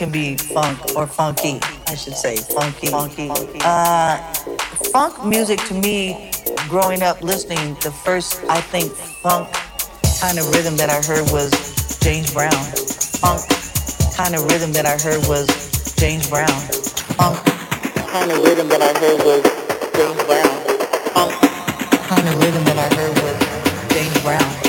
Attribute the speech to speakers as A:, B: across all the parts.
A: can
B: be funk or funky, I should say, funky, funky. Uh, funk music to me, growing up listening, the first I think funk kind of rhythm that I heard was James Brown. Funk kind of rhythm that I heard was James Brown. Funk kind of rhythm that I heard was James Brown. Funk kind of rhythm that I heard was James Brown.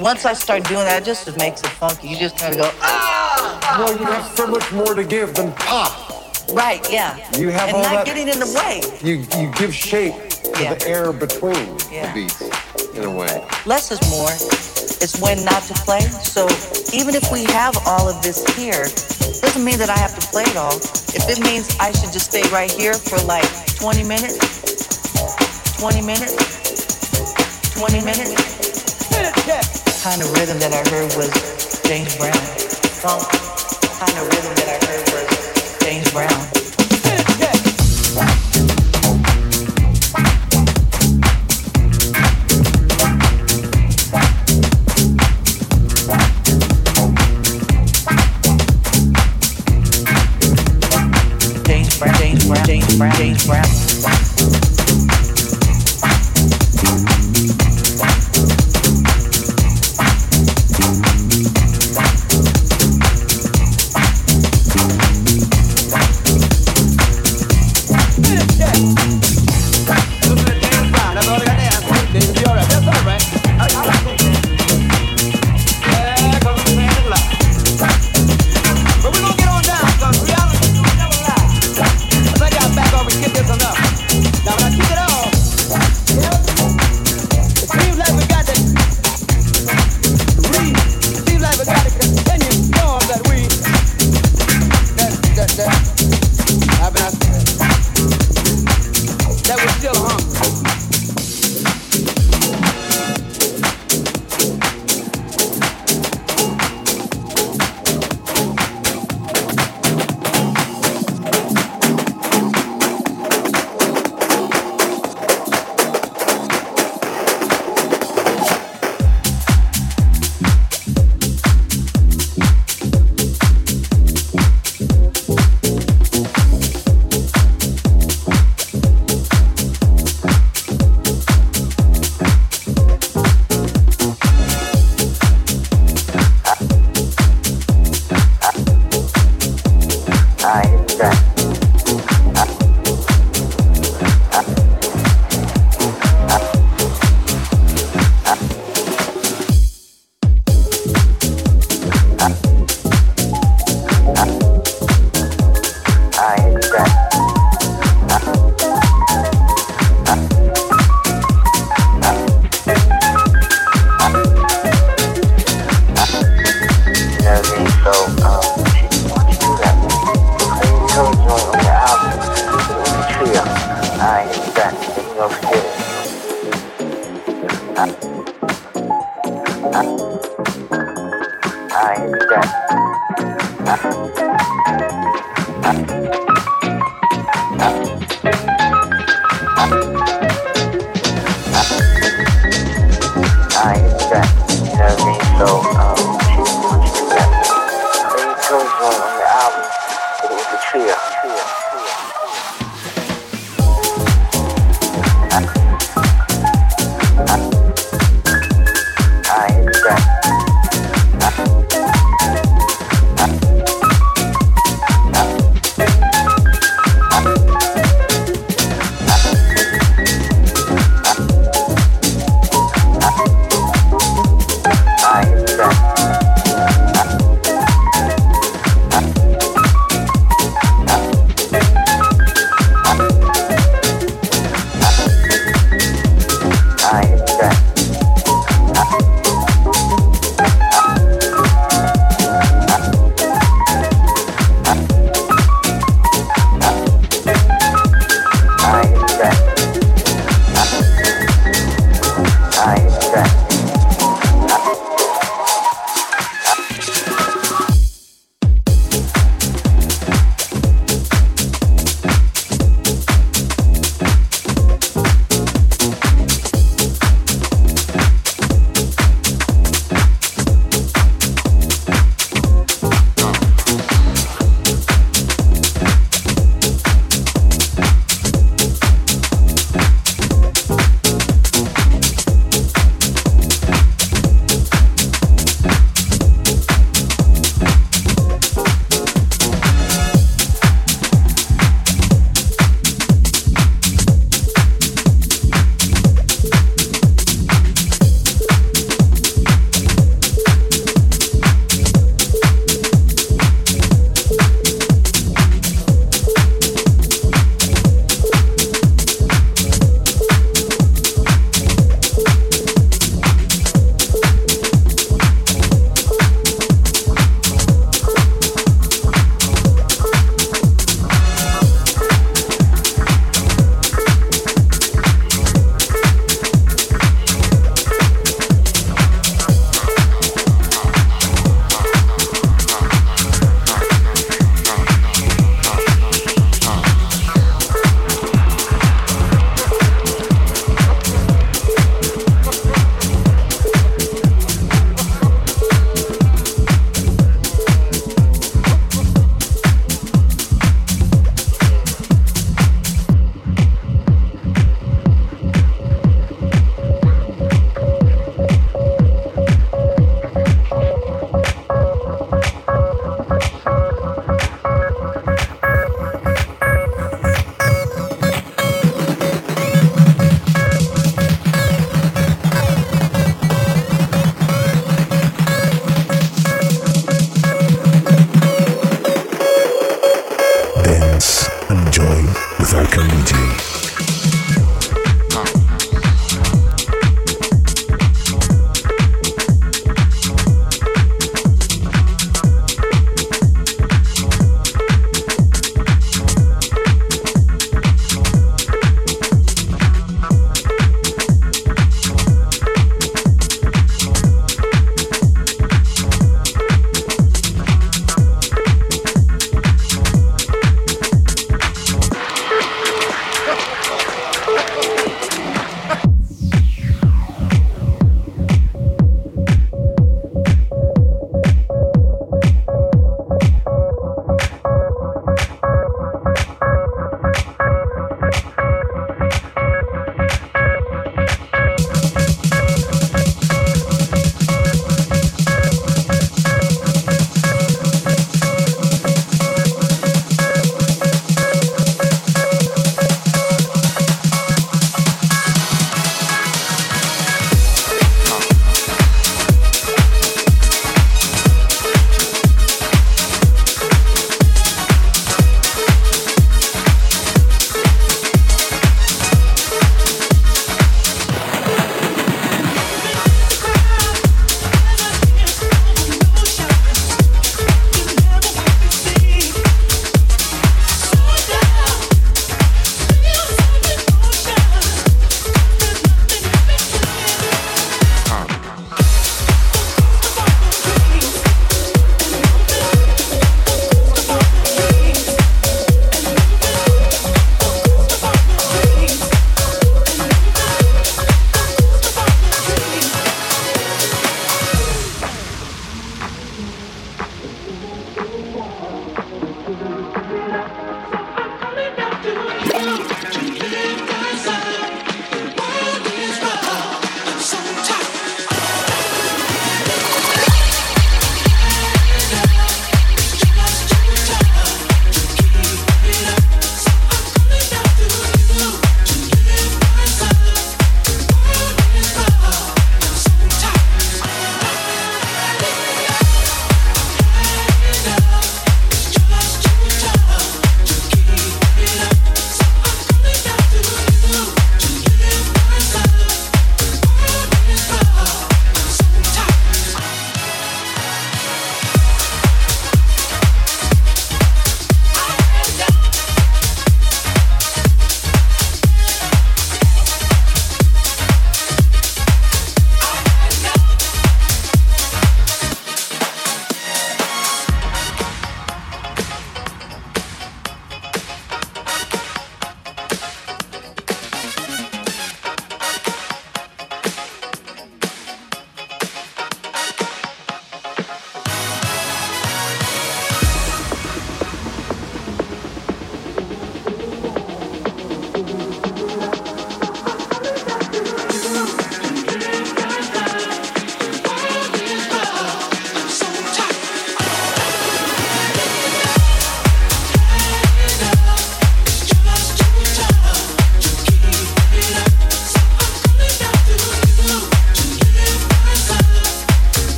B: Once I start doing that, it just makes it funky. You just kind of go, ah!
C: Well, you have so much more to give than pop.
B: Right, yeah.
C: You have
B: and
C: all
B: not
C: that,
B: getting in the way.
C: You you give shape to
B: Yeah.
C: the air between
B: Yeah.
C: the beats, in a way.
B: Less is more. It's when not to play. So even if we have all of this here, doesn't mean that I have to play it all. If it means I should just stay right here for like 20 minutes, 20 minutes, 20 minutes. Kind of rhythm that I heard was James Brown. Funk kind of rhythm that I heard was James Brown. James Brown, James Brown, James Brown, James Brown.